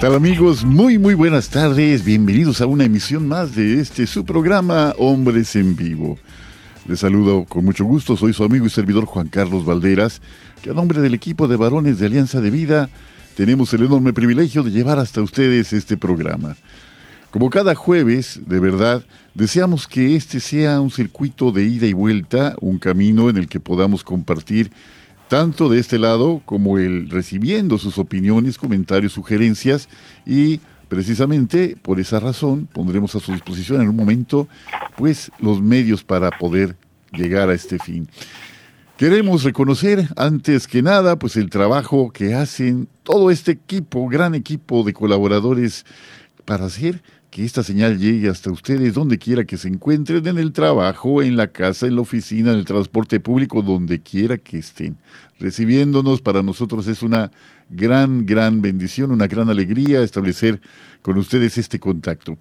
Tal amigos? Muy muy buenas tardes, bienvenidos a una emisión más de este su programa Hombres en Vivo. Les saludo con mucho gusto, soy su amigo y servidor Juan Carlos Valderas, que a nombre del equipo de varones de Alianza de Vida tenemos el enorme privilegio de llevar hasta ustedes este programa. Como cada jueves, de verdad, deseamos que este sea un circuito de ida y vuelta, un camino en el que podamos compartir tanto de este lado como el recibiendo sus opiniones, comentarios, sugerencias y precisamente por esa razón pondremos a su disposición en un momento pues los medios para poder llegar a este fin. Queremos reconocer antes que nada pues el trabajo que hacen todo este equipo, gran equipo de colaboradores para hacer que esta señal llegue hasta ustedes donde quiera que se encuentren, en el trabajo, en la casa, en la oficina, en el transporte público, donde quiera que estén. Recibiéndonos para nosotros es una gran, gran bendición, una gran alegría establecer con ustedes este contacto.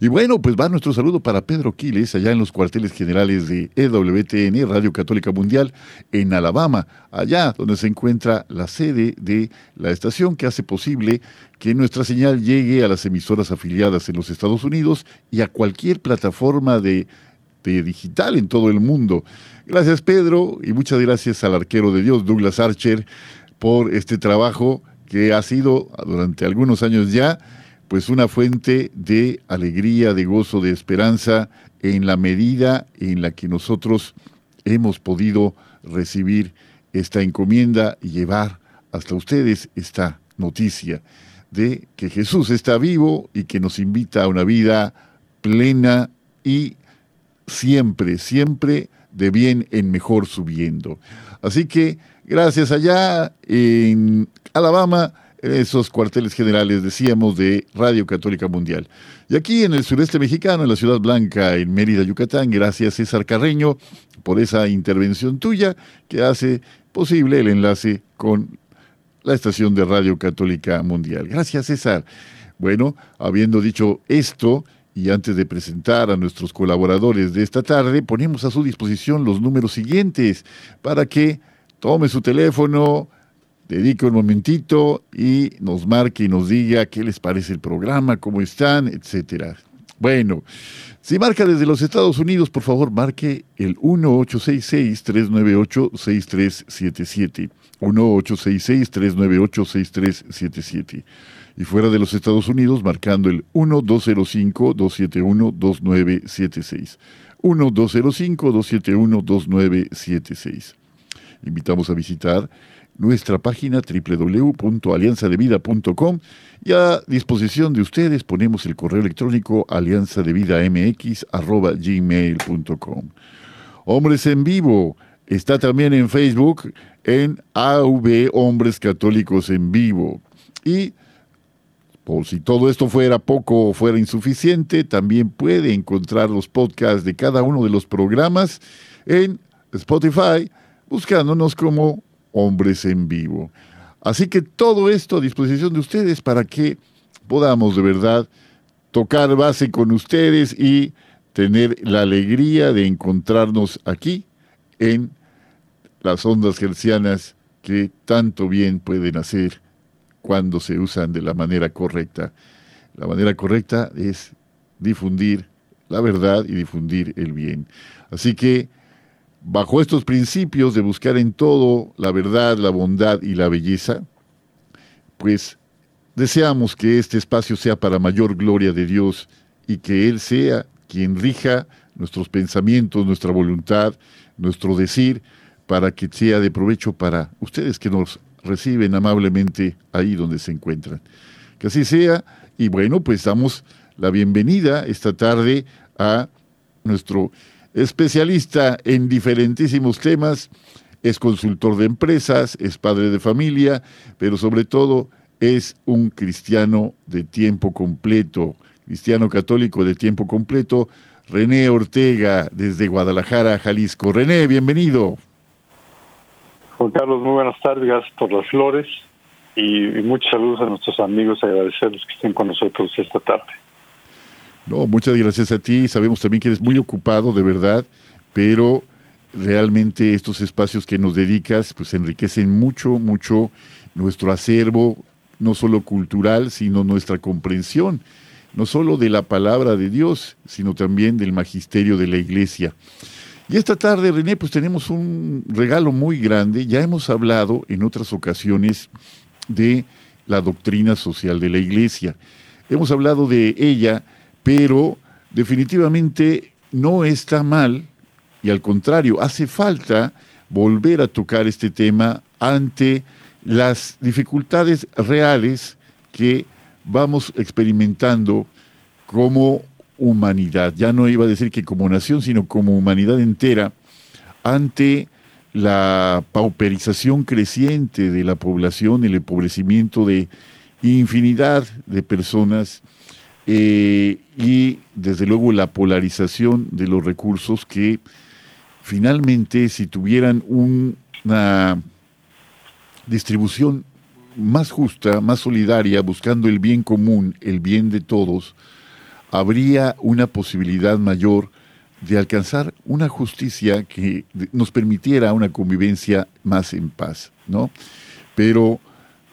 Y bueno, pues va nuestro saludo para Pedro Quiles, allá en los cuarteles generales de EWTN, Radio Católica Mundial, en Alabama, allá donde se encuentra la sede de la estación que hace posible que nuestra señal llegue a las emisoras afiliadas en los Estados Unidos y a cualquier plataforma de, de digital en todo el mundo. Gracias Pedro y muchas gracias al arquero de Dios, Douglas Archer, por este trabajo que ha sido durante algunos años ya pues una fuente de alegría, de gozo, de esperanza en la medida en la que nosotros hemos podido recibir esta encomienda y llevar hasta ustedes esta noticia de que Jesús está vivo y que nos invita a una vida plena y siempre, siempre de bien en mejor subiendo. Así que gracias allá en Alabama esos cuarteles generales, decíamos, de Radio Católica Mundial. Y aquí en el sureste mexicano, en la Ciudad Blanca, en Mérida, Yucatán, gracias César Carreño por esa intervención tuya que hace posible el enlace con la estación de Radio Católica Mundial. Gracias César. Bueno, habiendo dicho esto, y antes de presentar a nuestros colaboradores de esta tarde, ponemos a su disposición los números siguientes para que tome su teléfono, dedique un momentito y nos marque y nos diga qué les parece el programa, cómo están, etcétera. Bueno, si marca desde los Estados Unidos, por favor, marque el 1866-398-6377. 1866-398-6377. Y fuera de los Estados Unidos, marcando el 1205-271-2976. 1205-271-2976. Invitamos a visitar nuestra página www.alianzadevida.com y a disposición de ustedes ponemos el correo electrónico alianzadevidamx.gmail.com. Hombres en Vivo está también en Facebook en AV Hombres Católicos en Vivo. Y por si todo esto fuera poco o fuera insuficiente, también puede encontrar los podcasts de cada uno de los programas en Spotify, buscándonos como hombres en vivo. Así que todo esto a disposición de ustedes para que podamos de verdad tocar base con ustedes y tener la alegría de encontrarnos aquí en las ondas gercianas que tanto bien pueden hacer cuando se usan de la manera correcta. La manera correcta es difundir la verdad y difundir el bien. Así que bajo estos principios de buscar en todo la verdad, la bondad y la belleza, pues deseamos que este espacio sea para mayor gloria de Dios y que Él sea quien rija nuestros pensamientos, nuestra voluntad, nuestro decir, para que sea de provecho para ustedes que nos reciben amablemente ahí donde se encuentran. Que así sea. Y bueno, pues damos la bienvenida esta tarde a nuestro especialista en diferentísimos temas. Es consultor de empresas, es padre de familia, pero sobre todo es un cristiano de tiempo completo, cristiano católico de tiempo completo. René Ortega, desde Guadalajara, Jalisco. René, bienvenido. Juan Carlos, muy buenas tardes, gracias por las flores y, muchos saludos a nuestros amigos, agradecerles que estén con nosotros esta tarde. No, muchas gracias a ti, sabemos también que eres muy ocupado, de verdad, pero realmente estos espacios que nos dedicas pues enriquecen mucho, mucho nuestro acervo, no solo cultural, sino nuestra comprensión, no solo de la palabra de Dios, sino también del magisterio de la iglesia. Y esta tarde, René, pues tenemos un regalo muy grande. Ya hemos hablado en otras ocasiones de la doctrina social de la Iglesia. Hemos hablado de ella, pero definitivamente no está mal y al contrario, hace falta volver a tocar este tema ante las dificultades reales que vamos experimentando como humanidad, ya no iba a decir que como nación, sino como humanidad entera, ante la pauperización creciente de la población, el empobrecimiento de infinidad de personas eh, y desde luego la polarización de los recursos que finalmente si tuvieran una distribución más justa, más solidaria, buscando el bien común, el bien de todos, habría una posibilidad mayor de alcanzar una justicia que nos permitiera una convivencia más en paz, ¿no? Pero,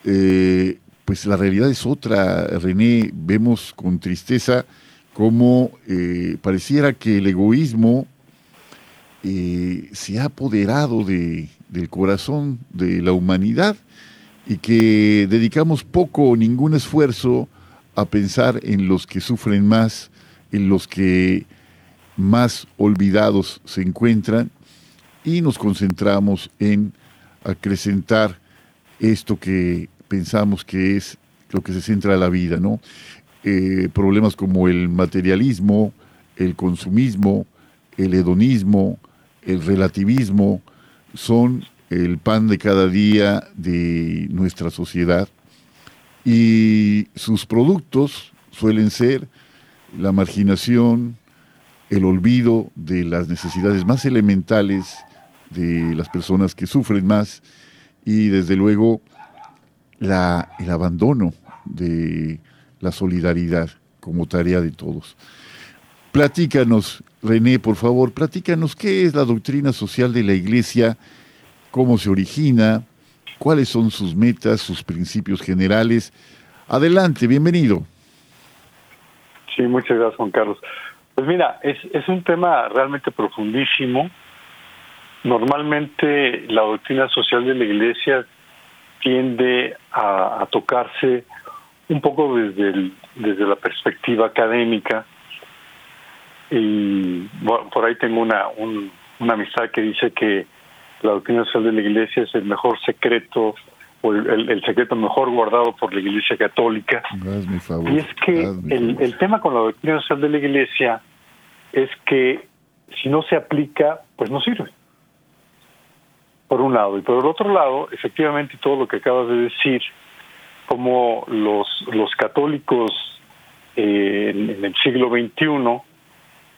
eh, pues la realidad es otra, René, vemos con tristeza cómo eh, pareciera que el egoísmo eh, se ha apoderado de, del corazón de la humanidad y que dedicamos poco o ningún esfuerzo a pensar en los que sufren más, en los que más olvidados se encuentran y nos concentramos en acrecentar esto que pensamos que es lo que se centra la vida, ¿no? Eh, problemas como el materialismo, el consumismo, el hedonismo, el relativismo, son el pan de cada día de nuestra sociedad y sus productos suelen ser la marginación, el olvido de las necesidades más elementales de las personas que sufren más y desde luego la, el abandono de la solidaridad como tarea de todos. Platícanos, René, por favor, platícanos qué es la doctrina social de la Iglesia, cómo se origina, cuáles son sus metas, sus principios generales. Adelante, bienvenido. Sí, muchas gracias, Juan Carlos. Pues mira, es, es un tema realmente profundísimo. Normalmente la doctrina social de la Iglesia tiende a, tocarse un poco desde, desde la perspectiva académica. Y por ahí tengo una, una amistad que dice que la doctrina social de la Iglesia es el mejor secreto o el, secreto mejor guardado por la Iglesia Católica. y es que el, el tema con la doctrina social de la Iglesia es que si no se aplica, pues no sirve. Por un lado. Y por el otro lado, efectivamente, todo lo que acabas de decir, como los, los católicos eh, en el siglo XXI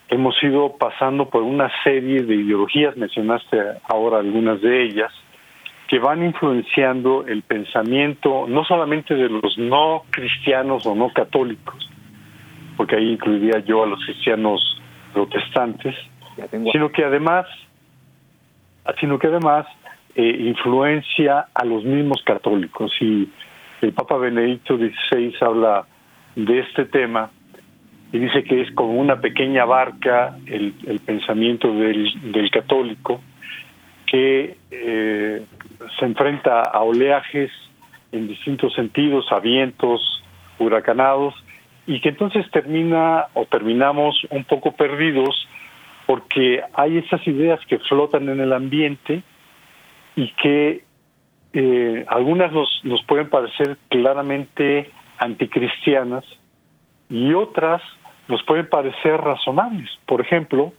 hemos ido pasando por una serie de ideologías, mencionaste ahora algunas de ellas, que van influenciando el pensamiento no solamente de los no cristianos o no católicos, porque ahí incluiría yo a los cristianos protestantes, sino que además, sino que además eh, influencia a los mismos católicos. Y el Papa Benedicto XVI habla de este tema y dice que es como una pequeña barca el, pensamiento del, católico que eh, se enfrenta a oleajes en distintos sentidos, a vientos huracanados, y que entonces termina o terminamos un poco perdidos porque hay esas ideas que flotan en el ambiente y que eh, algunas nos, nos pueden parecer claramente anticristianas y otras nos pueden parecer razonables. Por ejemplo,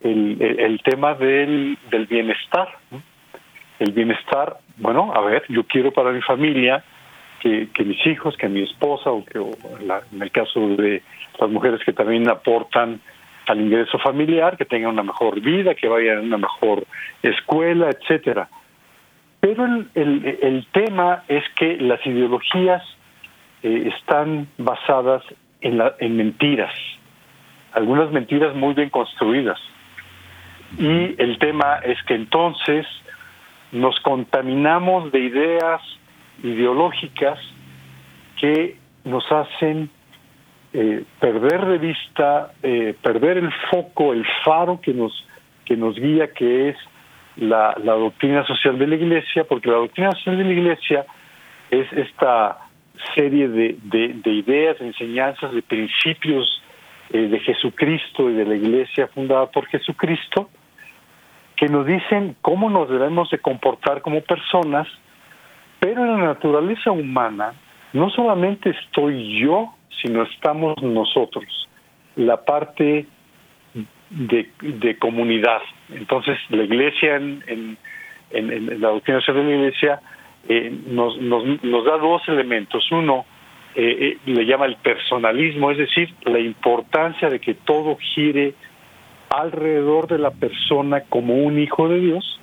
el, el, tema del, del bienestar. El bienestar, bueno, a ver, yo quiero para mi familia que, que mis hijos, que mi esposa, o que en el caso de las mujeres que también aportan al ingreso familiar, que tengan una mejor vida, que vayan a una mejor escuela, etcétera. Pero el, el, tema es que las ideologías eh, están basadas en, en mentiras, algunas mentiras muy bien construidas. Y el tema es que entonces nos contaminamos de ideas ideológicas que nos hacen eh, perder de vista, eh, perder el foco, el faro que nos, que nos guía, que es la, doctrina social de la Iglesia, porque la doctrina social de la Iglesia es esta serie de, de, ideas, de enseñanzas, de principios eh, de Jesucristo y de la iglesia fundada por Jesucristo, que nos dicen cómo nos debemos de comportar como personas, pero en la naturaleza humana no solamente estoy yo, sino estamos nosotros, la parte de, comunidad. Entonces, la iglesia, en, en, la doctrina de la iglesia, eh, nos, nos, nos, da dos elementos. Uno, eh, eh, le llama el personalismo, es decir, la importancia de que todo gire alrededor de la persona como un hijo de Dios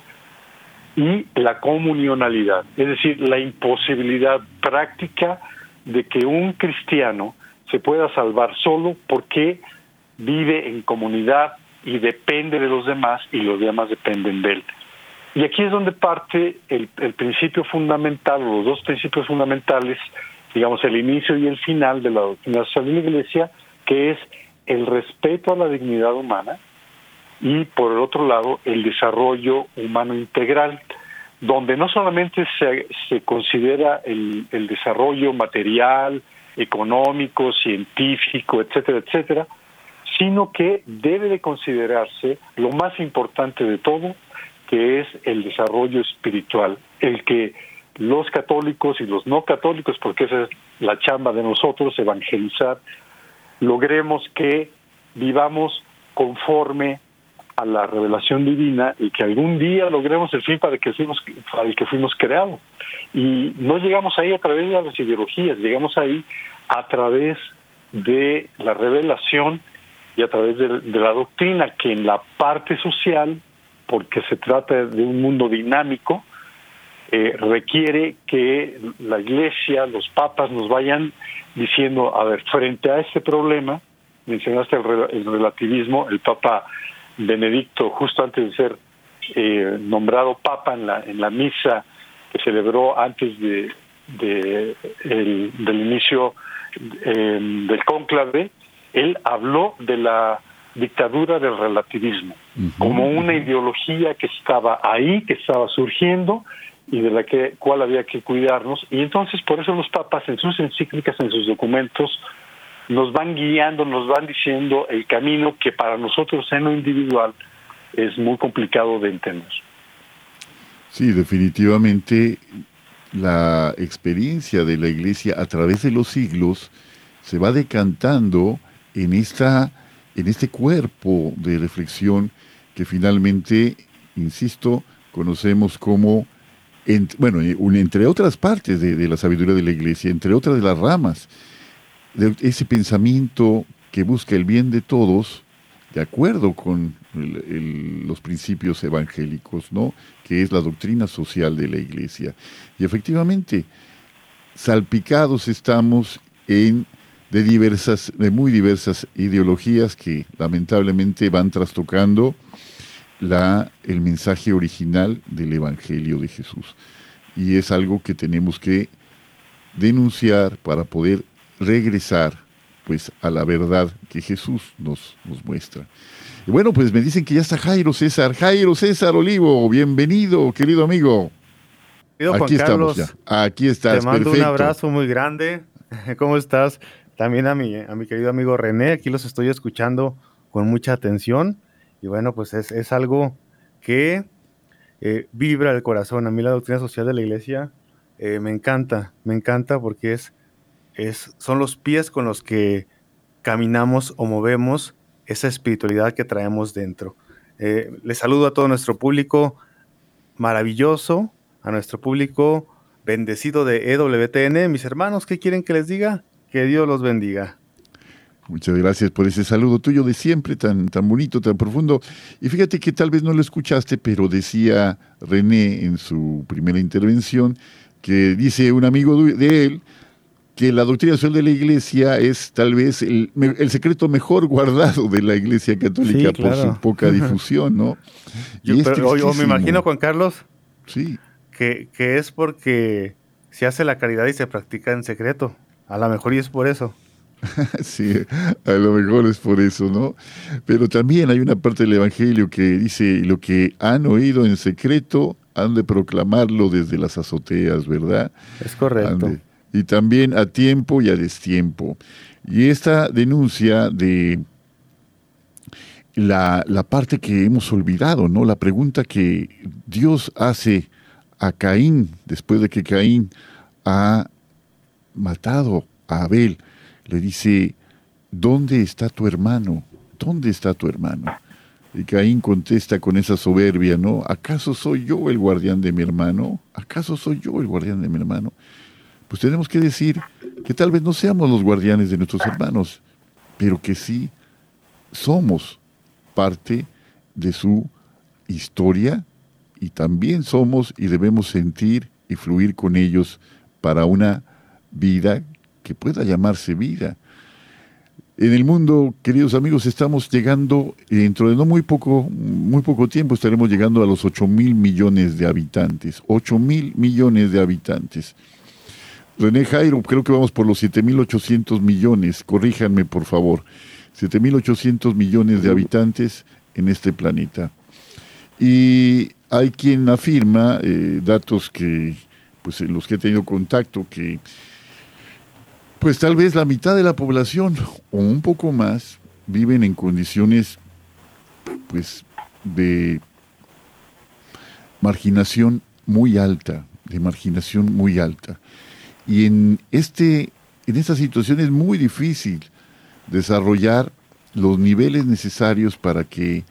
y la comunionalidad, es decir, la imposibilidad práctica de que un cristiano se pueda salvar solo porque vive en comunidad y depende de los demás y los demás dependen de él. Y aquí es donde parte el, principio fundamental, los dos principios fundamentales, digamos, el inicio y el final de la doctrina social de la Iglesia, que es el respeto a la dignidad humana y, por el otro lado, el desarrollo humano integral, donde no solamente se, se considera el, el desarrollo material, económico, científico, etcétera, etcétera, sino que debe de considerarse lo más importante de todo, que es el desarrollo espiritual, el que los católicos y los no católicos, porque esa es la chamba de nosotros, evangelizar, logremos que vivamos conforme a la revelación divina y que algún día logremos el fin para el que fuimos, para que fuimos creados. Y no llegamos ahí a través de las ideologías, llegamos ahí a través de la revelación y a través de, de la doctrina, que en la parte social porque se trata de un mundo dinámico, eh, requiere que la iglesia, los papas nos vayan diciendo, a ver, frente a este problema, mencionaste el, relativismo, el papa Benedicto, justo antes de ser eh, nombrado papa en la, en la misa que celebró antes de, del inicio eh, del cónclave, él habló de la dictadura del relativismo, como una ideología que estaba ahí, que estaba surgiendo y de la que, cual había que cuidarnos. Y entonces por eso los papas en sus encíclicas, en sus documentos, nos van guiando, nos van diciendo el camino que para nosotros en lo individual es muy complicado de entender. Sí, definitivamente la experiencia de la Iglesia a través de los siglos se va decantando en esta en este cuerpo de reflexión que finalmente, insisto, conocemos como, bueno, eh, entre otras partes de, la sabiduría de la iglesia, entre otras de las ramas, de ese pensamiento que busca el bien de todos, de acuerdo con los principios evangélicos, ¿no? que es la doctrina social de la iglesia. Y efectivamente, salpicados estamos en de diversas, de muy diversas ideologías que lamentablemente van trastocando la, el mensaje original del Evangelio de Jesús. Y es algo que tenemos que denunciar para poder regresar pues a la verdad que Jesús nos, nos muestra. Y bueno, pues me dicen que ya está Jairo César. Jairo César Olivo, bienvenido, querido amigo. Aquí estamos ya. Aquí estás. Te mando un abrazo muy grande. ¿Cómo estás? También a mi, a mi querido amigo René, aquí los estoy escuchando con mucha atención y bueno, pues es, algo que eh, vibra el corazón. A mí la doctrina social de la iglesia eh, me encanta, me encanta porque es, es, son los pies con los que caminamos o movemos esa espiritualidad que traemos dentro. Eh, les saludo a todo nuestro público maravilloso, a nuestro público bendecido de EWTN. Mis hermanos, ¿qué quieren que les diga? Que Dios los bendiga. Muchas gracias por ese saludo tuyo de siempre, tan, tan bonito, tan profundo. Y fíjate que tal vez no lo escuchaste, pero decía René en su primera intervención que dice un amigo de él que la doctrina social de la iglesia es tal vez el, secreto mejor guardado de la iglesia católica por su poca difusión, ¿no? Yo, pero, me imagino, Juan Carlos, sí. que, que es porque se hace la caridad y se practica en secreto. A lo mejor y es por eso. sí, a lo mejor es por eso, ¿no? Pero también hay una parte del Evangelio que dice, lo que han oído en secreto, han de proclamarlo desde las azoteas, ¿verdad? Es correcto. y también a tiempo y a destiempo. Y esta denuncia de la, la parte que hemos olvidado, ¿no? La pregunta que Dios hace a Caín, después de que Caín ha matado a Abel, le dice, ¿dónde está tu hermano? ¿Dónde está tu hermano? Y Caín contesta con esa soberbia, ¿no? ¿Acaso soy yo el guardián de mi hermano? ¿Acaso soy yo el guardián de mi hermano? Pues tenemos que decir que tal vez no seamos los guardianes de nuestros hermanos, pero que sí somos parte de su historia y también somos y debemos sentir y fluir con ellos para una vida que pueda llamarse vida. En el mundo, queridos amigos, estamos llegando, dentro de no muy poco, muy poco tiempo, estaremos llegando a los 8 mil millones de habitantes. 8 mil millones de habitantes. René Jairo, creo que vamos por los 7.800 millones, corríjanme por favor. 7.800 millones de habitantes en este planeta. Y hay quien afirma, eh, datos que, pues en los que he tenido contacto, que pues tal vez la mitad de la población o un poco más viven en condiciones pues de marginación muy alta, de marginación muy alta. Y en este en esta situación es muy difícil desarrollar los niveles necesarios para que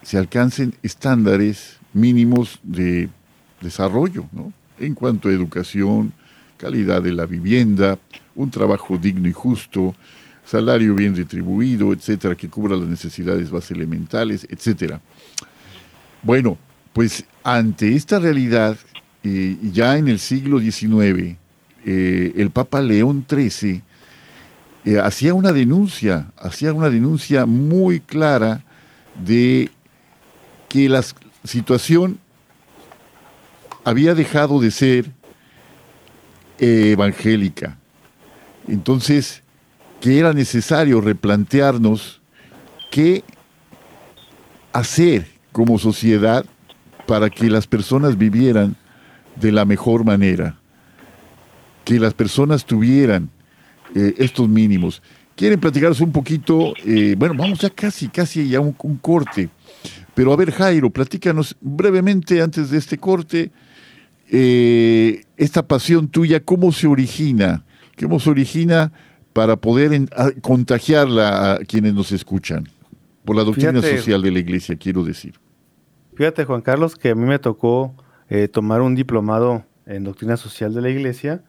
se alcancen estándares mínimos de desarrollo, ¿no? En cuanto a educación, calidad de la vivienda, un trabajo digno y justo, salario bien retribuido, etcétera, que cubra las necesidades más elementales, etcétera. Bueno, pues ante esta realidad, eh, ya en el siglo XIX, eh, el Papa León XIII eh, hacía una denuncia, hacía una denuncia muy clara de que la situación había dejado de ser evangélica, entonces, que era necesario replantearnos qué hacer como sociedad para que las personas vivieran de la mejor manera, que las personas tuvieran eh, estos mínimos. ¿Quieren platicaros un poquito? Eh, bueno, vamos ya casi, casi ya un, un corte. Pero a ver, Jairo, platícanos brevemente antes de este corte, eh, esta pasión tuya, ¿cómo se origina? ¿Cómo se origina para poder contagiarla a quienes nos escuchan? Por la doctrina social de la iglesia, quiero decir. Fíjate, Juan Carlos, que a mí me tocó eh, tomar un diplomado en doctrina social de la iglesia.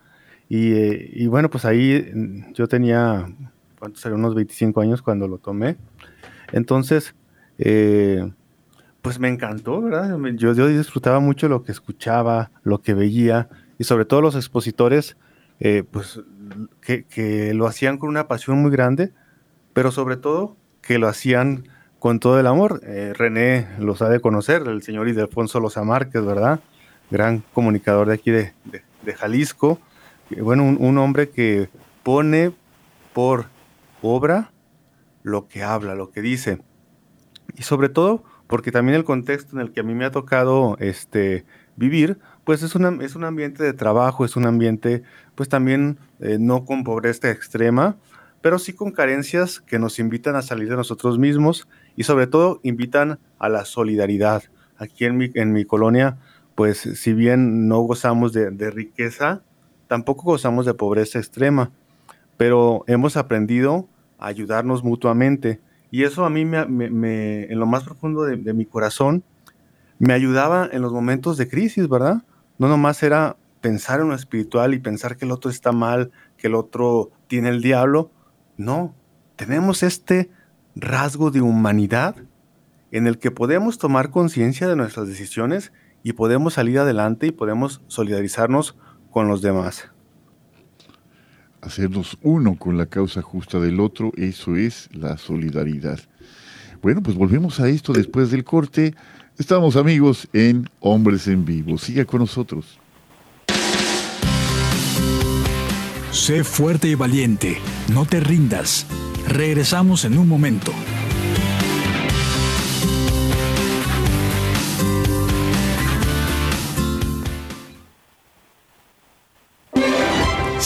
Y, eh, bueno, pues ahí mm, yo tenía, ¿cuántos eran? Unos 25 años cuando lo tomé. Entonces, eh, pues me encantó, ¿verdad? Yo, yo disfrutaba mucho lo que escuchaba, lo que veía, y sobre todo los expositores, pues que, lo hacían con una pasión muy grande, pero sobre todo que lo hacían con todo el amor. Eh, René lo sabe conocer, el señor Ildefonso Loza Márquez, ¿verdad? Gran comunicador de aquí de, Jalisco. Bueno, un, hombre que pone por obra lo que habla, lo que dice. Y sobre todo porque también el contexto en el que a mí me ha tocado este, vivir, pues es, es un ambiente de trabajo, es un ambiente pues también eh, no con pobreza extrema, pero sí con carencias que nos invitan a salir de nosotros mismos y sobre todo invitan a la solidaridad, aquí en mi, en mi colonia, pues si bien no gozamos de, riqueza, tampoco gozamos de pobreza extrema, pero hemos aprendido a ayudarnos mutuamente. Y eso a mí, me, en lo más profundo de, de mi corazón, me ayudaba en los momentos de crisis, ¿verdad? No nomás era pensar en lo espiritual y pensar que el otro está mal, que el otro tiene el diablo. No, tenemos este rasgo de humanidad en el que podemos tomar conciencia de nuestras decisiones y podemos salir adelante y podemos solidarizarnos con los demás. Hacernos uno con la causa justa del otro, eso es la solidaridad. Bueno, pues volvemos a esto después del corte. Estamos amigos en Hombres en Vivo. Siga con nosotros. Sé fuerte y valiente, no te rindas. Regresamos en un momento.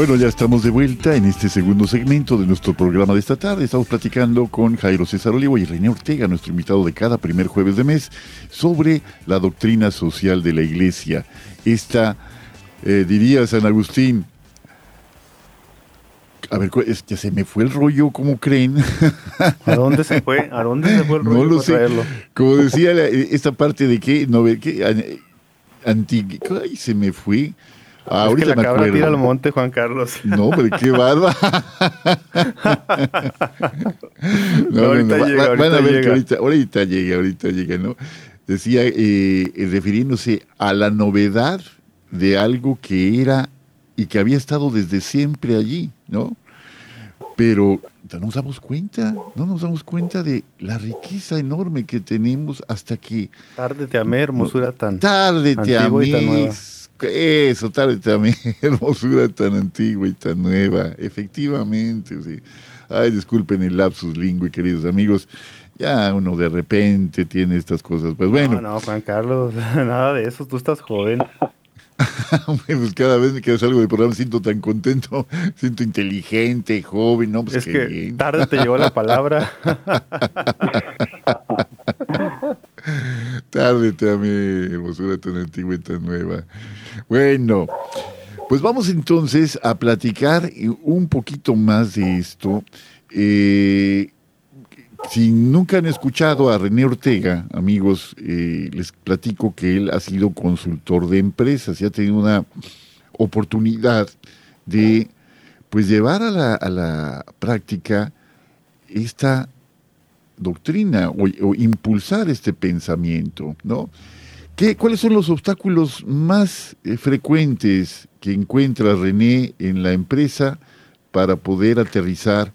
Bueno, ya estamos de vuelta en este segundo segmento de nuestro programa de esta tarde. Estamos platicando con Jairo César Olivo y René Ortega, nuestro invitado de cada primer jueves de mes, sobre la doctrina social de la Iglesia. Esta, eh, diría San Agustín, a ver, es que se me fue el rollo, ¿cómo creen? ¿A dónde se fue? ¿A dónde se fue el rollo? No lo sé. Como decía esta parte de que, no, que, ay, se me fue. Ah, es que la cabra tira al monte, Juan Carlos. No, hombre, qué barba. no, ahorita llega, ahorita van a ver que ahorita, ahorita llega, ahorita llega, ¿no? Decía, eh, refiriéndose a la novedad de algo que era y que había estado desde siempre allí, ¿no? Pero no nos damos cuenta, no nos damos cuenta de la riqueza enorme que tenemos hasta que... Tarde te amé, hermosura tan... Tarde te amé, eso, tal también, hermosura tan antigua y tan nueva, efectivamente. Sí. Ay, disculpen el lapsus lingüe, queridos amigos. Ya uno de repente tiene estas cosas. Pues bueno. No, no, Juan Carlos, nada de eso, tú estás joven. pues cada vez que salgo del programa siento tan contento, siento inteligente, joven, ¿no? Pues es que tarde te llegó la palabra. Tarde te amé, hermosura tan antigua y tan nueva. Bueno, pues vamos entonces a platicar un poquito más de esto. Eh, si nunca han escuchado a René Ortega, amigos, eh, les platico que él ha sido consultor de empresas y ha tenido una oportunidad de pues llevar a a la práctica esta doctrina o, impulsar este pensamiento, ¿no? ¿Cuáles son los obstáculos más eh, frecuentes que encuentra René en la empresa para poder aterrizar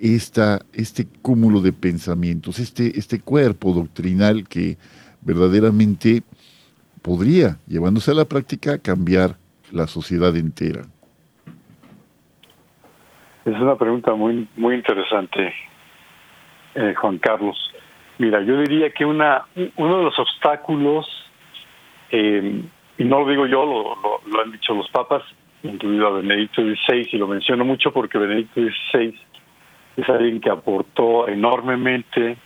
esta, este cúmulo de pensamientos, este, este cuerpo doctrinal que verdaderamente podría, llevándose a la práctica, cambiar la sociedad entera? Es una pregunta muy, muy interesante, eh, Juan Carlos. Mira, yo diría que una, uno de los obstáculos eh, y no lo digo yo, lo, han dicho los papas, incluido a Benedicto XVI, y lo menciono mucho porque Benedicto XVI es alguien que aportó enormemente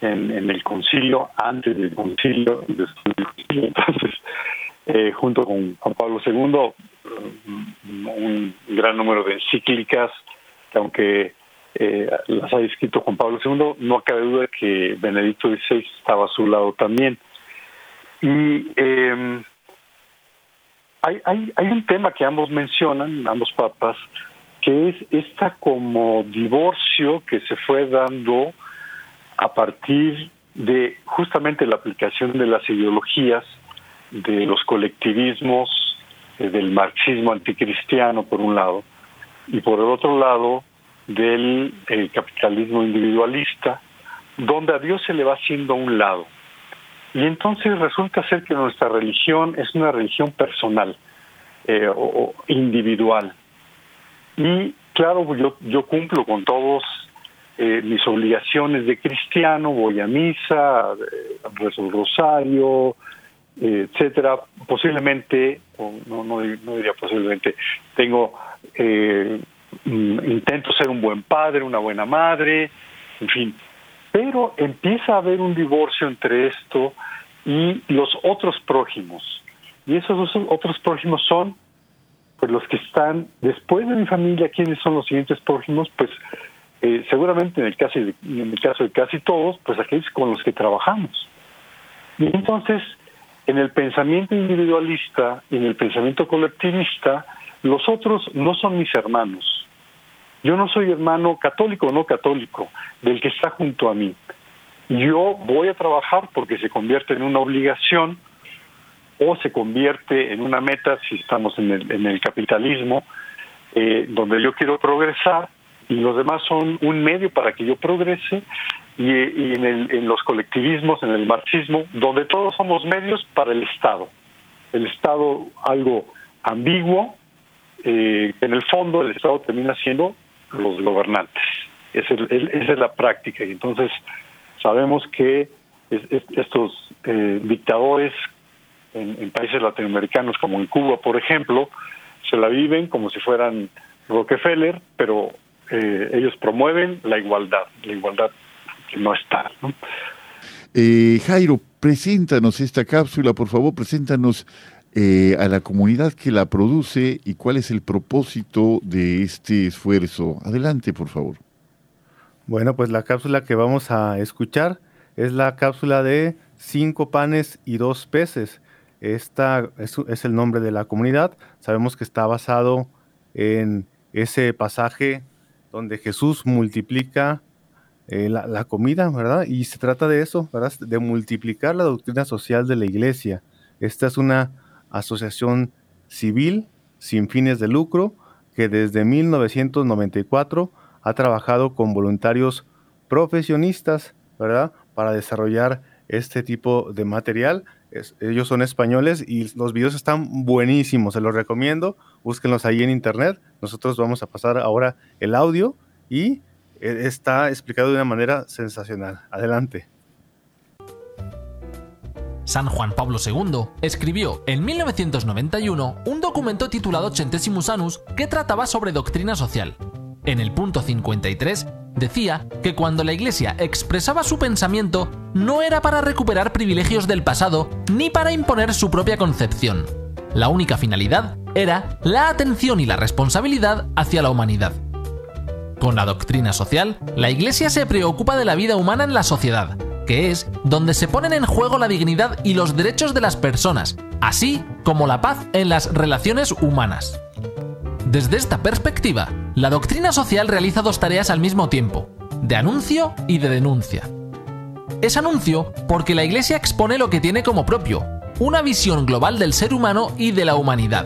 en, el concilio, antes del concilio, después del concilio. Entonces, eh, junto con Juan Pablo II, un gran número de encíclicas que aunque eh, las ha escrito Juan Pablo II, no cabe duda que Benedicto XVI estaba a su lado también. Y em, hay, hay, hay un tema que ambos mencionan, ambos papas, que es esta como divorcio que se fue dando a partir de justamente la aplicación de las ideologías, de los colectivismos, eh, del marxismo anticristiano por un lado, y por el otro lado del capitalismo individualista, donde a Dios se le va haciendo a un lado. Y entonces resulta ser que nuestra religión es una religión personal eh, o individual. Y claro, yo, yo cumplo con todos eh, mis obligaciones de cristiano, voy a misa, eh, rezo el rosario, eh, etcétera. Posiblemente, no, no, diría posiblemente, tengo, mm, intento ser un buen padre, una buena madre, en fin. Pero empieza a haber un divorcio entre esto y los otros prójimos. Y esos otros prójimos son pues los que están después de mi familia, ¿quiénes son los siguientes prójimos? Pues eh, seguramente en el, caso en el caso de casi todos, pues aquellos con los que trabajamos. Y entonces, en el pensamiento individualista y en el pensamiento colectivista, los otros no son mis hermanos. Yo no soy hermano católico o no católico del que está junto a mí. Yo voy a trabajar porque se convierte en una obligación o se convierte en una meta si estamos en el, en el capitalismo, eh, donde yo quiero progresar y los demás son un medio para que yo progrese y, en, el, en, los colectivismos, en el marxismo, donde todos somos medios para el Estado. El Estado algo ambiguo, eh, en el fondo el Estado termina siendo los gobernantes. Esa es, la práctica y entonces sabemos que estos eh, dictadores en, países latinoamericanos como en Cuba, por ejemplo, se la viven como si fueran Rockefeller, pero eh, ellos promueven la igualdad, la igualdad que no está. Eh, Jairo, preséntanos esta cápsula, por favor, preséntanos eh, a la comunidad que la produce y cuál es el propósito de este esfuerzo. Adelante, por favor. Bueno, pues la cápsula que vamos a escuchar es la cápsula de cinco panes y dos peces. Esta es, el nombre de la comunidad. Sabemos que está basado en ese pasaje donde Jesús multiplica eh, la, comida, ¿verdad? Y se trata de eso, ¿verdad? De multiplicar la doctrina social de la iglesia. Esta es una asociación civil sin fines de lucro que desde 1994 ha trabajado con voluntarios profesionistas, ¿verdad? Para desarrollar este tipo de material ellos son españoles y los videos están buenísimos, se los recomiendo. Búsquenlos ahí en internet. Nosotros vamos a pasar ahora el audio y eh, está explicado de una manera sensacional. Adelante. San Juan Pablo II escribió en 1991 un documento titulado Centesimus Annus que trataba sobre doctrina social. En el punto 53 decía que cuando la Iglesia expresaba su pensamiento no era para recuperar privilegios del pasado ni para imponer su propia concepción. La única finalidad era la atención y la responsabilidad hacia la humanidad. Con la doctrina social, la Iglesia se preocupa de la vida humana en la sociedad, que es donde se ponen en juego la dignidad y los derechos de las personas, así como la paz en las relaciones humanas. Desde esta perspectiva, la doctrina social realiza dos tareas al mismo tiempo, de anuncio y de denuncia. Es anuncio porque la Iglesia expone lo que tiene como propio, una visión global del ser humano y de la humanidad.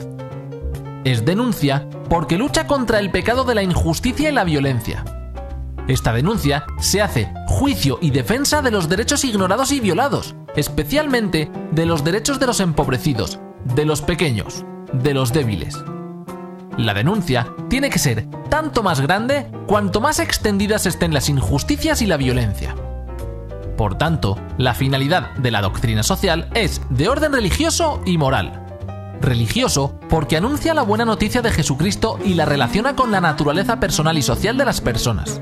Es denuncia porque lucha contra el pecado de la injusticia y la violencia. Esta denuncia se hace juicio y defensa de los derechos ignorados y violados, especialmente de los derechos de los empobrecidos, de los pequeños, de los débiles. La denuncia tiene que ser tanto más grande cuanto más extendidas estén las injusticias y la violencia. Por tanto, la finalidad de la doctrina social es de orden religioso y moral. Religioso porque anuncia la buena noticia de Jesucristo y la relaciona con la naturaleza personal y social de las personas.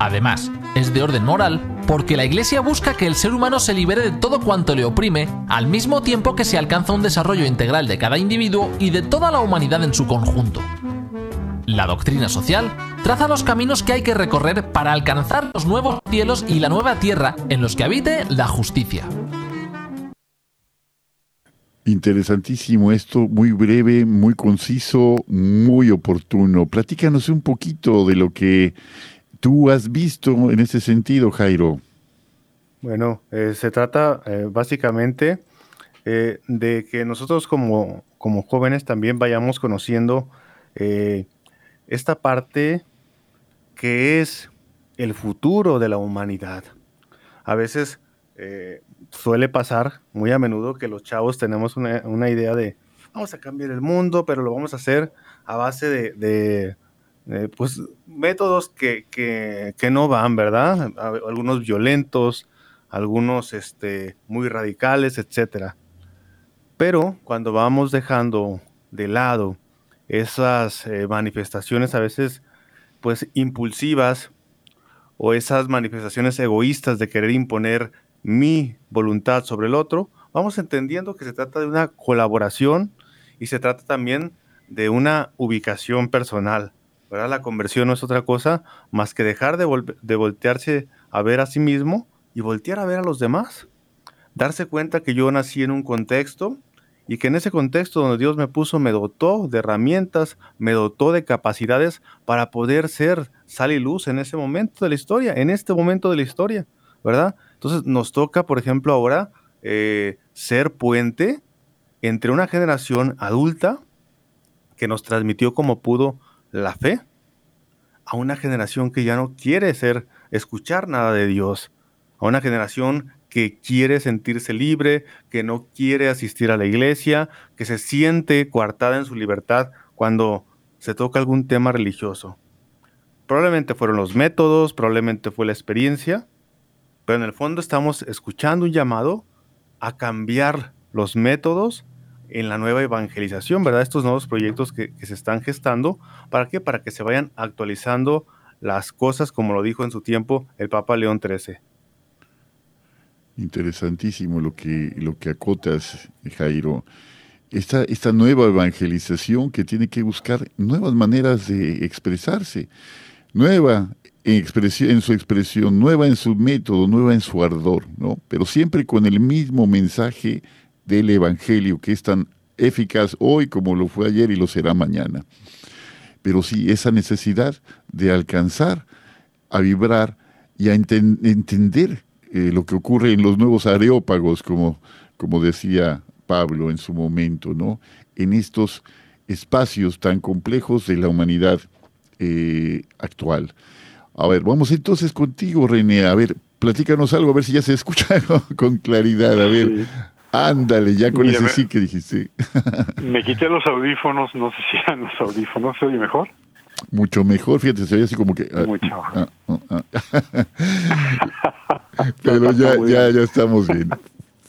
Además, es de orden moral porque la Iglesia busca que el ser humano se libere de todo cuanto le oprime, al mismo tiempo que se alcanza un desarrollo integral de cada individuo y de toda la humanidad en su conjunto. La doctrina social traza los caminos que hay que recorrer para alcanzar los nuevos cielos y la nueva tierra en los que habite la justicia. Interesantísimo esto, muy breve, muy conciso, muy oportuno. Platícanos un poquito de lo que tú has visto en ese sentido, Jairo. Bueno, eh, se trata eh, básicamente eh, de que nosotros como, como, jóvenes también vayamos conociendo esta parte que es el futuro de la humanidad. A veces suele pasar muy a menudo que los chavos tenemos una, idea de vamos a cambiar el mundo, pero lo vamos a hacer a base de, pues, métodos que, que, no van, ¿verdad? Algunos violentos, algunos este, muy radicales, etc. Pero cuando vamos dejando de lado esas eh, manifestaciones a veces pues impulsivas o esas manifestaciones egoístas de querer imponer mi voluntad sobre el otro, vamos entendiendo que se trata de una colaboración y se trata también de una ubicación personal. La conversión no es otra cosa más que dejar de, de voltearse a ver a sí mismo y voltear a ver a los demás. Darse cuenta que yo nací en un contexto y que en ese contexto donde Dios me puso me dotó de herramientas, me dotó de capacidades para poder ser sal y luz en ese momento de la historia, en este momento de la historia, ¿verdad? Entonces nos toca, por ejemplo, ahora eh, ser puente entre una generación adulta que nos transmitió como pudo la fe a una generación que ya no quiere ser escuchar nada de Dios, a una generación que quiere sentirse libre, que no quiere asistir a la iglesia, que se siente coartada en su libertad cuando se toca algún tema religioso. Probablemente fueron los métodos, probablemente fue la experiencia, pero en el fondo estamos escuchando un llamado a cambiar los métodos en la nueva evangelización, ¿verdad? Estos nuevos proyectos que, se están gestando. ¿Para qué? Para que se vayan actualizando las cosas, como lo dijo en su tiempo el Papa León XIII. Interesantísimo lo que, lo que acotas, Jairo. Esta, esta nueva evangelización que tiene que buscar nuevas maneras de expresarse, nueva en, su expresión, nueva en su método, nueva en su ardor, ¿no? Pero siempre con el mismo mensaje del Evangelio, que es tan eficaz hoy como lo fue ayer y lo será mañana. Pero sí, esa necesidad de alcanzar, a vibrar y a entender eh, lo que ocurre en los nuevos areópagos, como, como decía Pablo en su momento, ¿no? En estos espacios tan complejos de la humanidad eh, actual. A ver, vamos entonces contigo, René. A ver, platícanos algo, a ver si ya se escucha con claridad. A ver, ándale, ya con ese sí que dijiste. me quité los audífonos, no sé si eran los audífonos, ¿se oye mejor? Mucho mejor, fíjate, se oye así como que... Ah, Mucho. Ah, ah, Pero ya, ya, ya estamos bien.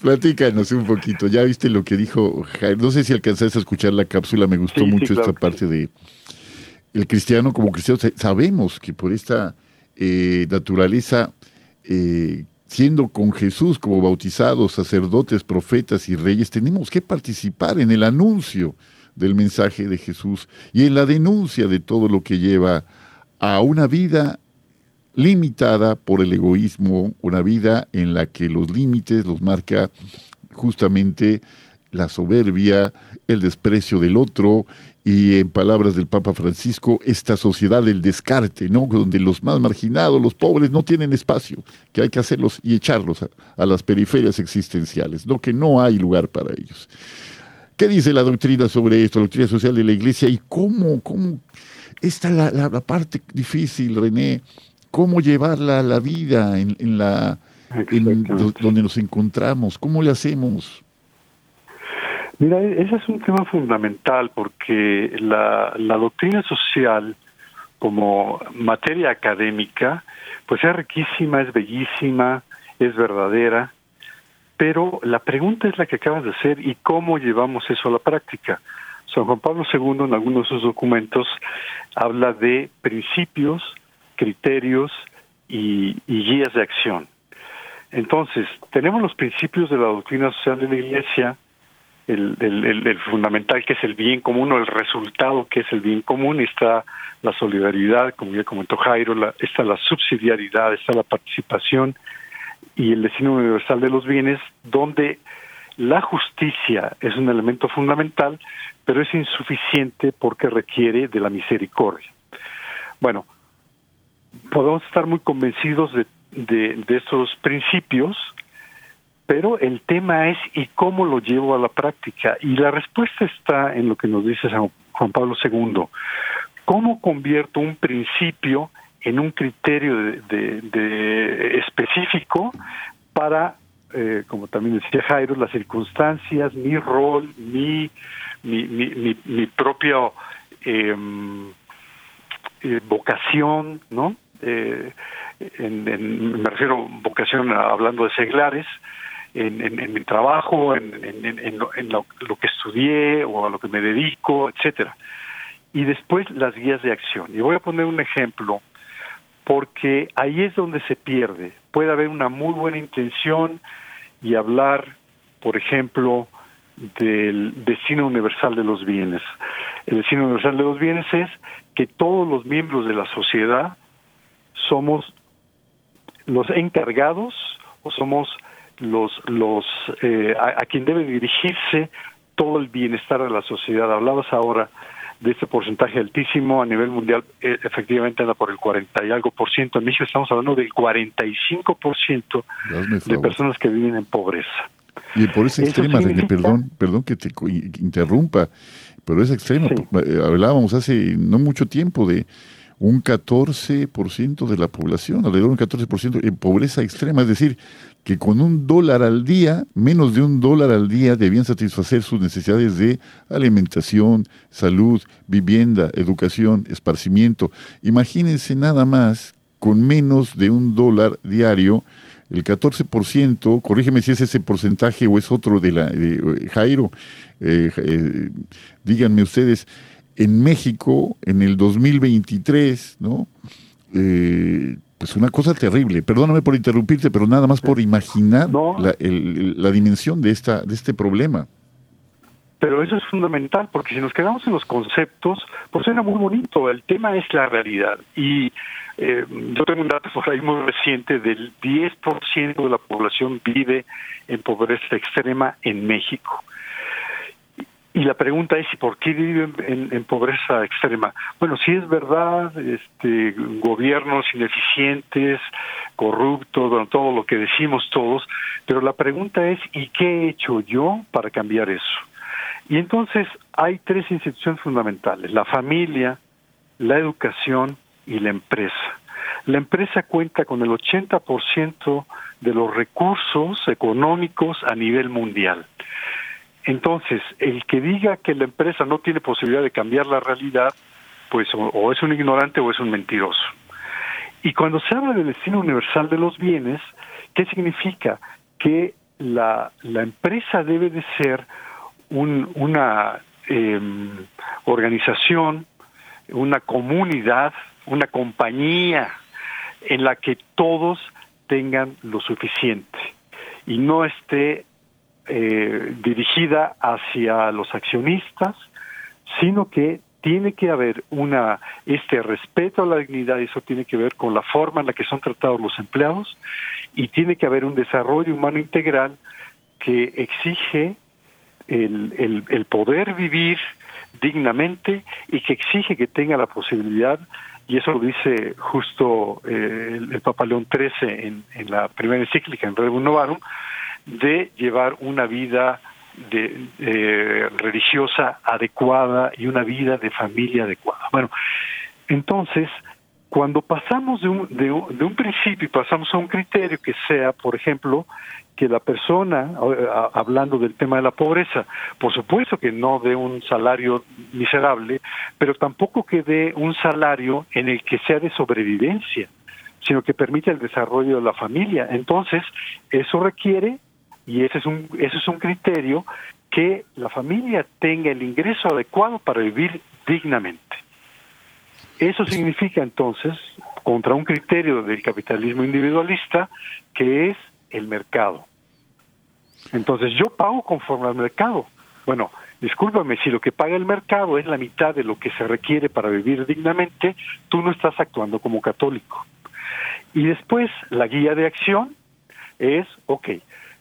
Platícanos un poquito. Ya viste lo que dijo Jair. No sé si alcanzaste a escuchar la cápsula. Me gustó mucho esta parte de el cristiano como cristiano sabemos que por esta eh, naturaleza, eh, siendo con Jesús como bautizados, sacerdotes, profetas y reyes, tenemos que participar en el anuncio del mensaje de Jesús y en la denuncia de todo lo que lleva a una vida limitada por el egoísmo, una vida en la que los límites los marca justamente la soberbia, el desprecio del otro y en palabras del Papa Francisco, esta sociedad del descarte, ¿no? Donde los más marginados, los pobres, no tienen espacio, que hay que hacerlos y echarlos a, las periferias existenciales, ¿no? Que no hay lugar para ellos. ¿Qué dice la doctrina sobre esto, la doctrina social de la Iglesia y cómo, cómo, esta es la, parte difícil, René, cómo llevarla a la vida en, la, en donde nos encontramos, cómo le hacemos? Mira, ese es un tema fundamental porque la, la doctrina social como materia académica, pues es riquísima, es bellísima, es verdadera, pero la pregunta es la que acabas de hacer y cómo llevamos eso a la práctica. San Juan Pablo II en algunos de sus documentos habla de principios, criterios y, y guías de acción. Entonces, tenemos los principios de la doctrina social de la Iglesia, el, el, fundamental que es el bien común o el resultado que es el bien común, está la solidaridad, como ya comentó Jairo, la, está la subsidiariedad, está la participación y el destino universal de los bienes, donde la justicia es un elemento fundamental, pero es insuficiente porque requiere de la misericordia. Bueno, podemos estar muy convencidos de, de, de estos principios, pero el tema es ¿y cómo lo llevo a la práctica? Y la respuesta está en lo que nos dice San Juan Pablo II. ¿Cómo convierto un principio en un criterio de, específico para, eh, como también decía Jairo, las circunstancias, mi rol, mi, mi, mi, mi, propia em, eh, vocación, ¿no? Eh, en, me refiero vocación hablando de seglares, en, mi trabajo, en, lo, que estudié o a lo que me dedico, etcétera. Y después las guías de acción. Y voy a poner un ejemplo porque ahí es donde se pierde. Puede haber una muy buena intención y hablar, por ejemplo, del destino universal de los bienes. El destino universal de los bienes es que todos los miembros de la sociedad somos los encargados o somos los, los eh, a, quien debe dirigirse todo el bienestar de la sociedad. Hablabas ahora de este porcentaje altísimo a nivel mundial, eh, efectivamente anda por el 40 y algo por ciento. En México estamos hablando del 45 por ciento de personas que viven en pobreza. Y por esa extrema, perdón, perdón que te interrumpa, pero esa extrema, eh, hablábamos hace no mucho tiempo de un 14% de la población, alrededor de un 14% en pobreza extrema, es decir, que con un dólar al día, menos de un dólar al día, debían satisfacer sus necesidades de alimentación, salud, vivienda, educación, esparcimiento. Imagínense nada más, con menos de un dólar diario, el 14%, corrígeme si es ese porcentaje o es otro de la de Jairo, eh, eh, díganme ustedes, en México en el 2023, ¿no? Eh, pues una cosa terrible. Perdóname por interrumpirte, pero nada más por imaginar la, la, dimensión de esta de este problema. Pero eso es fundamental, porque si nos quedamos en los conceptos, pues suena muy bonito. El tema es la realidad. Y eh, yo tengo un dato por ahí muy reciente del 10% de la población vive en pobreza extrema en México. Y la pregunta es, ¿y por qué viven en, pobreza extrema? Bueno, si es verdad, este, gobiernos ineficientes, corruptos, todo lo que decimos todos, pero la pregunta es, ¿y qué he hecho yo para cambiar eso? Y entonces hay tres instituciones fundamentales, la familia, la educación y la empresa. La empresa cuenta con el 80% de los recursos económicos a nivel mundial. Entonces, el que diga que la empresa no tiene posibilidad de cambiar la realidad, pues o, es un ignorante o es un mentiroso. Y cuando se habla del destino universal de los bienes, ¿qué significa? Que la, empresa debe de ser una em, organización, una comunidad, una compañía en la que todos tengan lo suficiente y no esté eh, dirigida hacia los accionistas, sino que tiene que haber una este respeto a la dignidad y eso tiene que ver con la forma en la que son tratados los empleados y tiene que haber un desarrollo humano integral que exige el, el, poder vivir dignamente y que exige que tenga la posibilidad y eso lo dice justo eh, el, Papa León XIII en, en la primera encíclica en Rerum Novarum de llevar una vida de, religiosa adecuada y una vida de familia adecuada. Bueno, entonces, cuando pasamos de un, de, un, principio y pasamos a un criterio que sea, por ejemplo, que la persona, hablando del tema de la pobreza, por supuesto que no dé un salario miserable, pero tampoco que dé un salario en el que sea de sobrevivencia, sino que permita el desarrollo de la familia. Entonces, eso requiere y ese es un, ese es un criterio que la familia tenga el ingreso adecuado para vivir dignamente. Eso significa entonces, contra un criterio del capitalismo individualista, que es el mercado. Entonces yo pago conforme al mercado. Bueno, discúlpame, si lo que paga el mercado es la mitad de lo que se requiere para vivir dignamente, tú no estás actuando como católico. Y después, la guía de acción es, ok,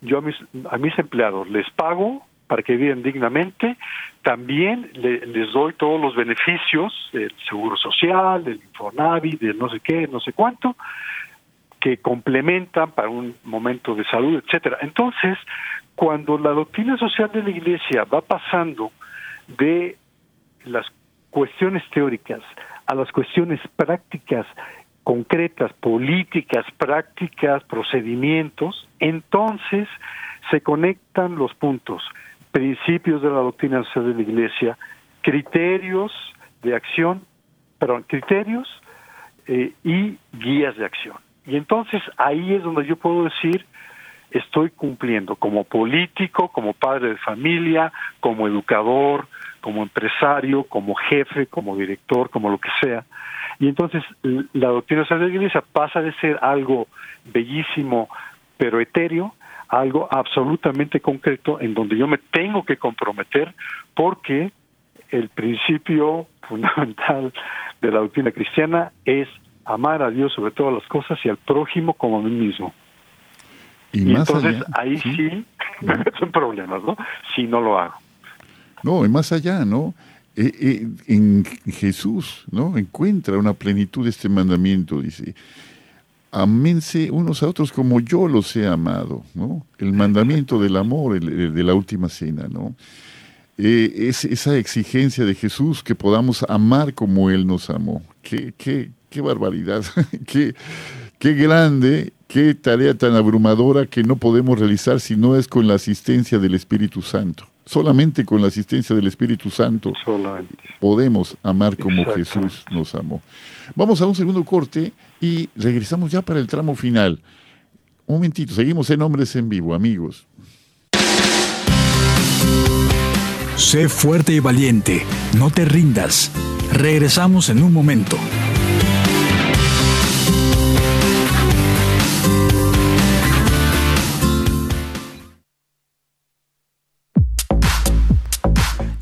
yo a mis, a mis empleados les pago para que vivan dignamente, también les doy todos los beneficios del seguro social, del Infonavi, de no sé qué, no sé cuánto, que complementan para un momento de salud, etcétera. Entonces, cuando la doctrina social de la Iglesia va pasando de las cuestiones teóricas a las cuestiones prácticas, concretas, políticas, prácticas, procedimientos, entonces se conectan los puntos, principios de la doctrina social de la Iglesia, criterios de acción, perdón, criterios eh, y guías de acción. Y entonces ahí es donde yo puedo decir, estoy cumpliendo como político, como padre de familia, como educador, como empresario, como jefe, como director, como lo que sea. Y entonces la doctrina social de la iglesia pasa de ser algo bellísimo, pero etéreo, a algo absolutamente concreto en donde yo me tengo que comprometer porque el principio fundamental de la doctrina cristiana es amar a Dios sobre todas las cosas y al prójimo como a mí mismo. Y, entonces ahí sí, son problemas, ¿no? Si no lo hago. No, y más allá, ¿no? Eh, eh, en Jesús, ¿no? Encuentra una plenitud de este mandamiento, dice. Amense unos a otros como yo los he amado, ¿no? El mandamiento del amor, de la última cena, ¿no? Eh, es esa exigencia de Jesús que podamos amar como Él nos amó. Qué, qué, qué barbaridad, qué, qué grande Qué tarea tan abrumadora que no podemos realizar si no es con la asistencia del Espíritu Santo. Solamente con la asistencia del Espíritu Santo podemos amar como Jesús nos amó. Vamos a un segundo corte y regresamos ya para el tramo final. Un momentito, seguimos en Hombres en Vivo, amigos. Sé fuerte y valiente, no te rindas. Regresamos en un momento.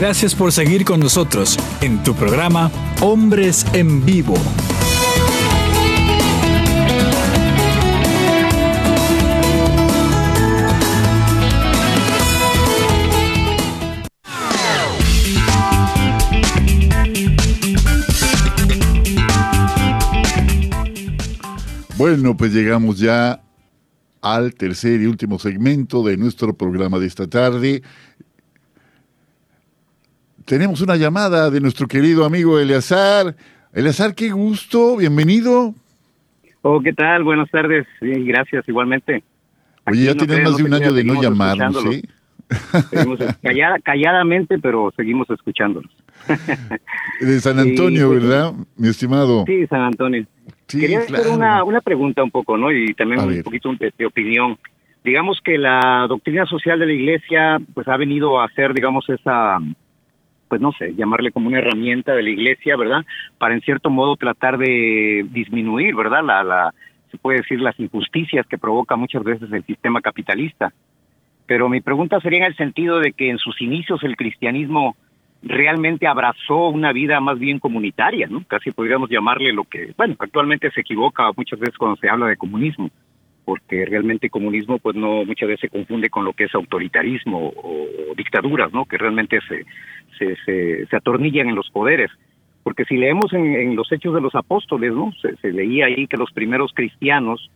Gracias por seguir con nosotros en tu programa Hombres en Vivo. Bueno, pues llegamos ya al tercer y último segmento de nuestro programa de esta tarde. Tenemos una llamada de nuestro querido amigo Eleazar. Eleazar, qué gusto, bienvenido. Oh, ¿qué tal? Buenas tardes. Bien, gracias, igualmente. Oye, ya tienes más de un año de no llamarnos, ¿sí? calladamente, pero seguimos escuchándolos. de San Antonio, pues, ¿verdad, mi estimado? Sí, San Antonio. Quería hacer una, una pregunta un poco, ¿no? Y también un poquito de opinión digamos que la doctrina social de la iglesia pues ha venido a hacer digamos esa pues no sé, llamarle como una herramienta de la iglesia, ¿verdad? Para en cierto modo tratar de disminuir, ¿verdad? La, la, se puede decir las injusticias que provoca muchas veces el sistema capitalista. Pero mi pregunta sería en el sentido de que en sus inicios el cristianismo realmente abrazó una vida más bien comunitaria, ¿no? Casi podríamos llamarle lo que, bueno, actualmente se equivoca muchas veces cuando se habla de comunismo, porque realmente comunismo pues no muchas veces se confunde con lo que es autoritarismo o, dictaduras, ¿no? Que realmente se, se, atornillan en los poderes. Porque si leemos en, los hechos de los apóstoles, ¿no? Se, se, leía ahí que los primeros cristianos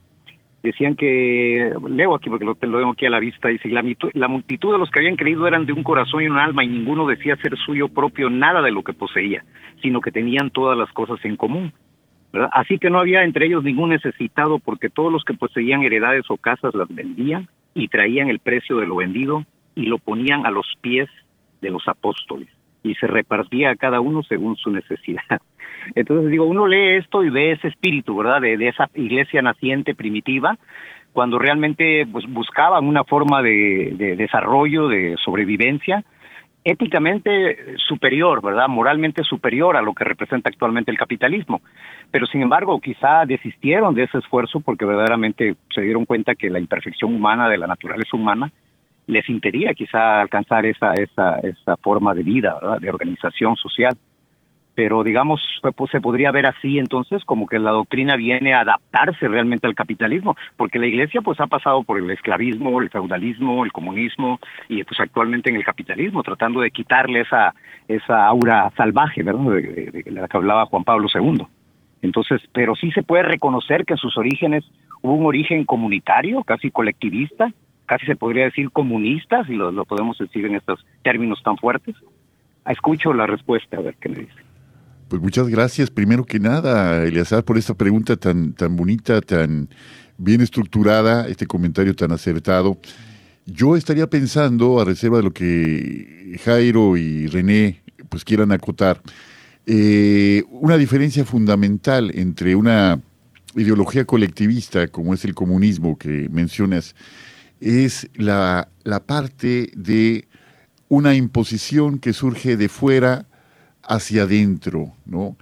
decían que, leo aquí porque lo, lo tengo aquí a la vista, dice, la, la multitud de los que habían creído eran de un corazón y un alma y ninguno decía ser suyo propio nada de lo que poseía, sino que tenían todas las cosas en común Así que no había entre ellos ningún necesitado porque todos los que poseían heredades o casas las vendían y traían el precio de lo vendido y lo ponían a los pies de los apóstoles y se repartía a cada uno según su necesidad. Entonces digo, uno lee esto y ve ese espíritu, ¿verdad? De, esa iglesia naciente primitiva, cuando realmente pues, buscaban una forma de desarrollo, de sobrevivencia, éticamente superior, ¿verdad? Moralmente superior a lo que representa actualmente el capitalismo. Pero sin embargo, quizá desistieron de ese esfuerzo porque verdaderamente se dieron cuenta que la imperfección humana de la naturaleza humana les impedía quizá alcanzar esa, esa, esa forma de vida. De organización social. Pero digamos pues, se podría ver así entonces como que la doctrina viene a adaptarse realmente al capitalismo porque la iglesia pues ha pasado por el esclavismo el feudalismo el comunismo y pues actualmente en el capitalismo tratando de quitarle esa esa aura salvaje verdad de, la que hablaba Juan Pablo II entonces pero sí se puede reconocer que sus orígenes hubo un origen comunitario casi colectivista casi se podría decir comunista si lo, lo podemos decir en estos términos tan fuertes. Escucho la respuesta a ver qué me dice. Pues muchas gracias, primero que nada, Eleazar, por esta pregunta tan, tan bonita, tan bien estructurada, este comentario tan acertado. Yo estaría pensando, a reserva de lo que Jairo y René pues quieran acotar, eh, una diferencia fundamental entre una ideología colectivista como es el comunismo que mencionas, es la, la parte de una imposición que surge de fuera hacia adentro, ¿no?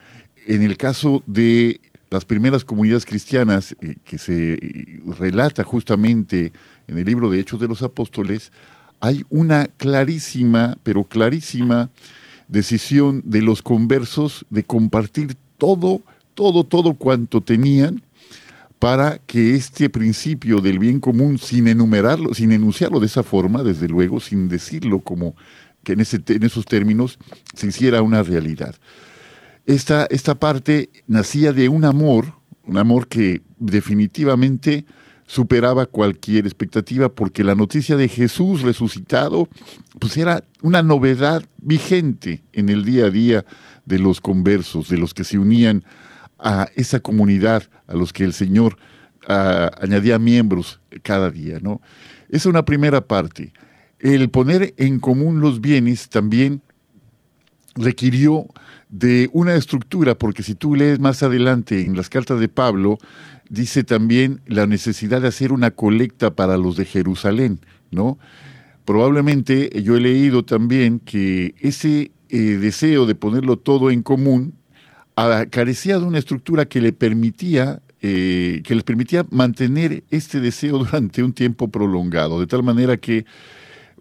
En el caso de las primeras comunidades cristianas, eh, que se eh, relata justamente en el libro de Hechos de los Apóstoles, hay una clarísima, pero clarísima decisión de los conversos de compartir todo, todo, todo cuanto tenían para que este principio del bien común, sin enumerarlo, sin enunciarlo de esa forma, desde luego, sin decirlo como que en, esos términos se hiciera una realidad. Esta, esta parte nacía de un amor, un amor que definitivamente superaba cualquier expectativa porque la noticia de Jesús resucitado pues era una novedad vigente en el día a día de los conversos, de los que se unían a esa comunidad a los que el Señor ah, añadía miembros cada día, ¿no? Esa es una primera parte el poner en común los bienes también requirió de una estructura, porque si tú lees más adelante en las cartas de Pablo, dice también la necesidad de hacer una colecta para los de Jerusalén, ¿no? Probablemente yo he leído también que ese eh, deseo de ponerlo todo en común carecía de una estructura que le permitía eh, que les permitía mantener este deseo durante un tiempo prolongado, de tal manera que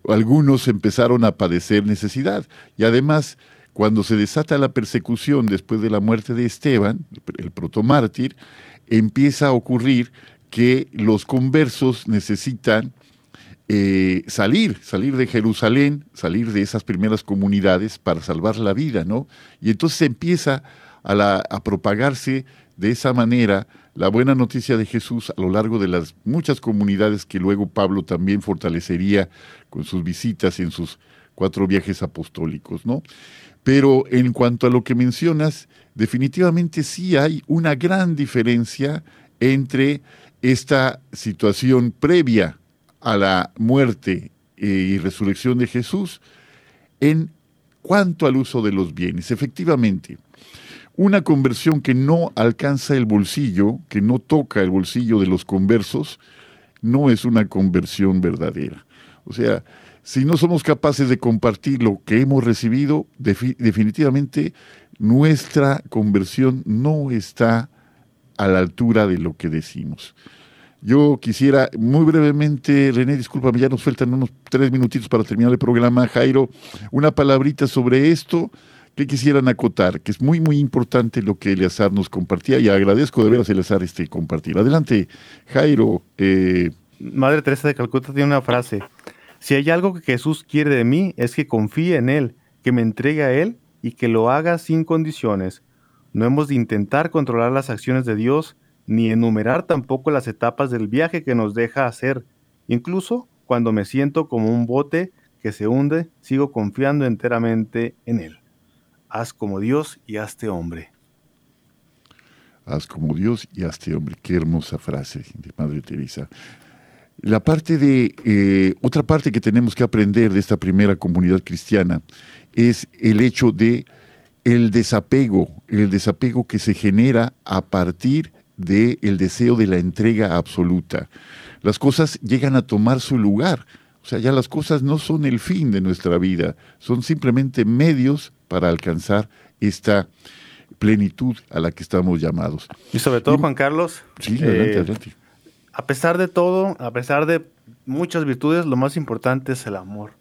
algunos empezaron a padecer necesidad. Y además, cuando se desata la persecución después de la muerte de Esteban, el protomártir, empieza a ocurrir que los conversos necesitan eh, salir, salir de Jerusalén, salir de esas primeras comunidades para salvar la vida, ¿no? Y entonces empieza a, a propagarse de esa manera la buena noticia de Jesús a lo largo de las muchas comunidades que luego Pablo también fortalecería con sus visitas en sus cuatro viajes apostólicos, ¿no? Pero en cuanto a lo que mencionas, definitivamente sí hay una gran diferencia entre esta situación previa a la muerte eh, y resurrección de Jesús en cuanto al uso de los bienes. Efectivamente, una conversión que no alcanza el bolsillo, que no toca el bolsillo de los conversos, no es una conversión verdadera. O sea, si no somos capaces de compartir lo que hemos recibido, definitivamente nuestra conversión no está a la altura de lo que decimos. Yo quisiera muy brevemente, René, discúlpame, ya nos faltan unos tres minutitos para terminar el programa. Jairo, una palabrita sobre esto ¿Qué quisieran acotar? Que es muy, muy importante lo que Eleazar nos compartía y agradezco de veras, Eleazar, este compartir. Adelante, Jairo. Eh, Madre Teresa de Calcuta tiene una frase. Si hay algo que Jesús quiere de mí es que confíe en Él, que me entregue a Él y que lo haga sin condiciones. No hemos de intentar controlar las acciones de Dios ni enumerar tampoco las etapas del viaje que nos deja hacer. Incluso cuando me siento como un bote que se hunde, sigo confiando enteramente en Él haz como Dios y hazte hombre. haz como Dios y hazte hombre. Qué hermosa frase de Madre Teresa. La parte de, eh, otra parte que tenemos que aprender de esta primera comunidad cristiana es el hecho de el desapego, el desapego que se genera a partir del el deseo de la entrega absoluta. Las cosas llegan a tomar su lugar. O sea, ya las cosas no son el fin de nuestra vida, son simplemente medios para alcanzar esta plenitud a la que estamos llamados. Y sobre todo, Juan Carlos, sí, adelante, eh, adelante. a pesar de todo, a pesar de muchas virtudes, lo más importante es el amor.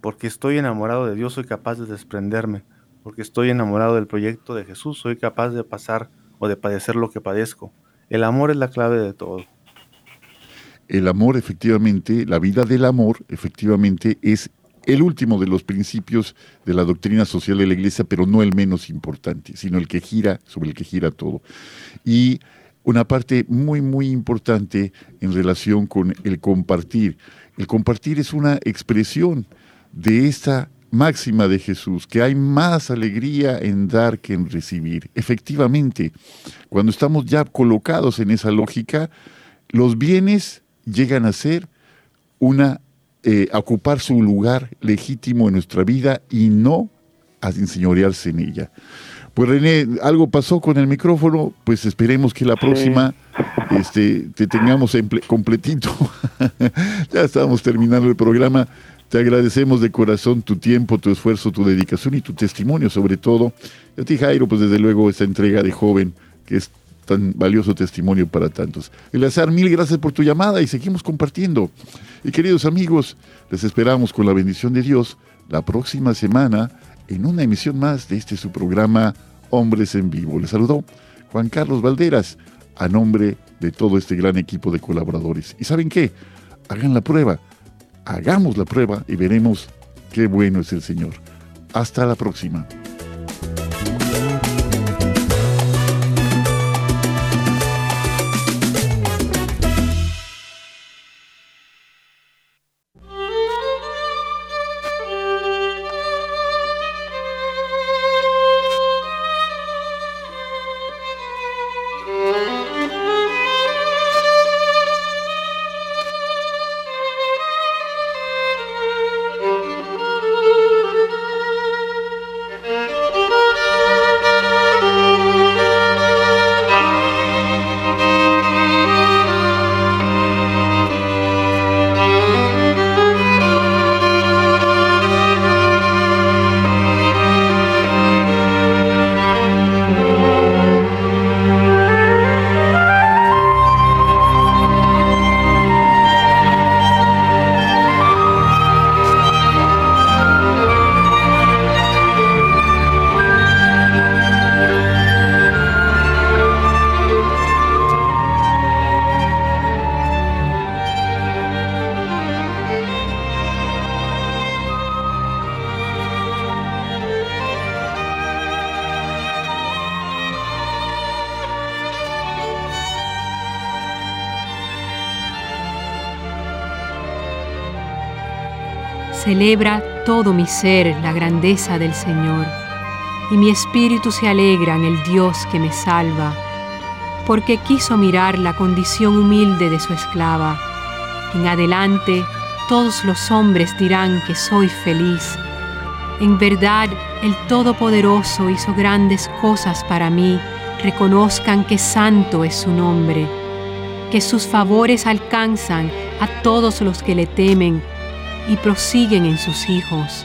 Porque estoy enamorado de Dios, soy capaz de desprenderme. Porque estoy enamorado del proyecto de Jesús, soy capaz de pasar o de padecer lo que padezco. El amor es la clave de todo. El amor, efectivamente, la vida del amor, efectivamente, es el último de los principios de la doctrina social de la Iglesia, pero no el menos importante, sino el que gira, sobre el que gira todo. Y una parte muy, muy importante en relación con el compartir. El compartir es una expresión de esta máxima de Jesús, que hay más alegría en dar que en recibir. Efectivamente, cuando estamos ya colocados en esa lógica, los bienes llegan a ser una eh, ocupar su lugar legítimo en nuestra vida y no a enseñorearse en ella. Pues René, algo pasó con el micrófono, pues esperemos que la próxima este, te tengamos completito. ya estamos terminando el programa. Te agradecemos de corazón tu tiempo, tu esfuerzo, tu dedicación y tu testimonio sobre todo. Y a ti Jairo, pues desde luego esta entrega de joven que es tan valioso testimonio para tantos. Eleazar, mil gracias por tu llamada y seguimos compartiendo. Y queridos amigos, les esperamos con la bendición de Dios la próxima semana en una emisión más de este su programa Hombres en Vivo. Les saludó Juan Carlos Valderas a nombre de todo este gran equipo de colaboradores. ¿Y saben qué? Hagan la prueba, hagamos la prueba y veremos qué bueno es el Señor. Hasta la próxima. Celebra todo mi ser la grandeza del Señor, y mi espíritu se alegra en el Dios que me salva, porque quiso mirar la condición humilde de su esclava. En adelante todos los hombres dirán que soy feliz. En verdad, el Todopoderoso hizo grandes cosas para mí, reconozcan que santo es su nombre, que sus favores alcanzan a todos los que le temen y prosiguen en sus hijos.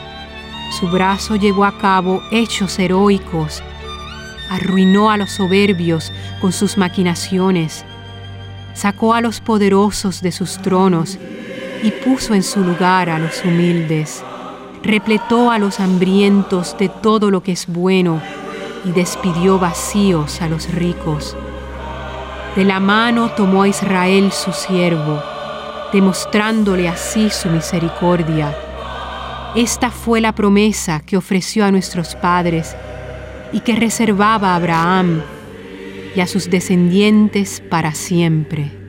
Su brazo llevó a cabo hechos heroicos, arruinó a los soberbios con sus maquinaciones, sacó a los poderosos de sus tronos y puso en su lugar a los humildes, repletó a los hambrientos de todo lo que es bueno y despidió vacíos a los ricos. De la mano tomó a Israel su siervo, demostrándole así su misericordia. Esta fue la promesa que ofreció a nuestros padres y que reservaba a Abraham y a sus descendientes para siempre.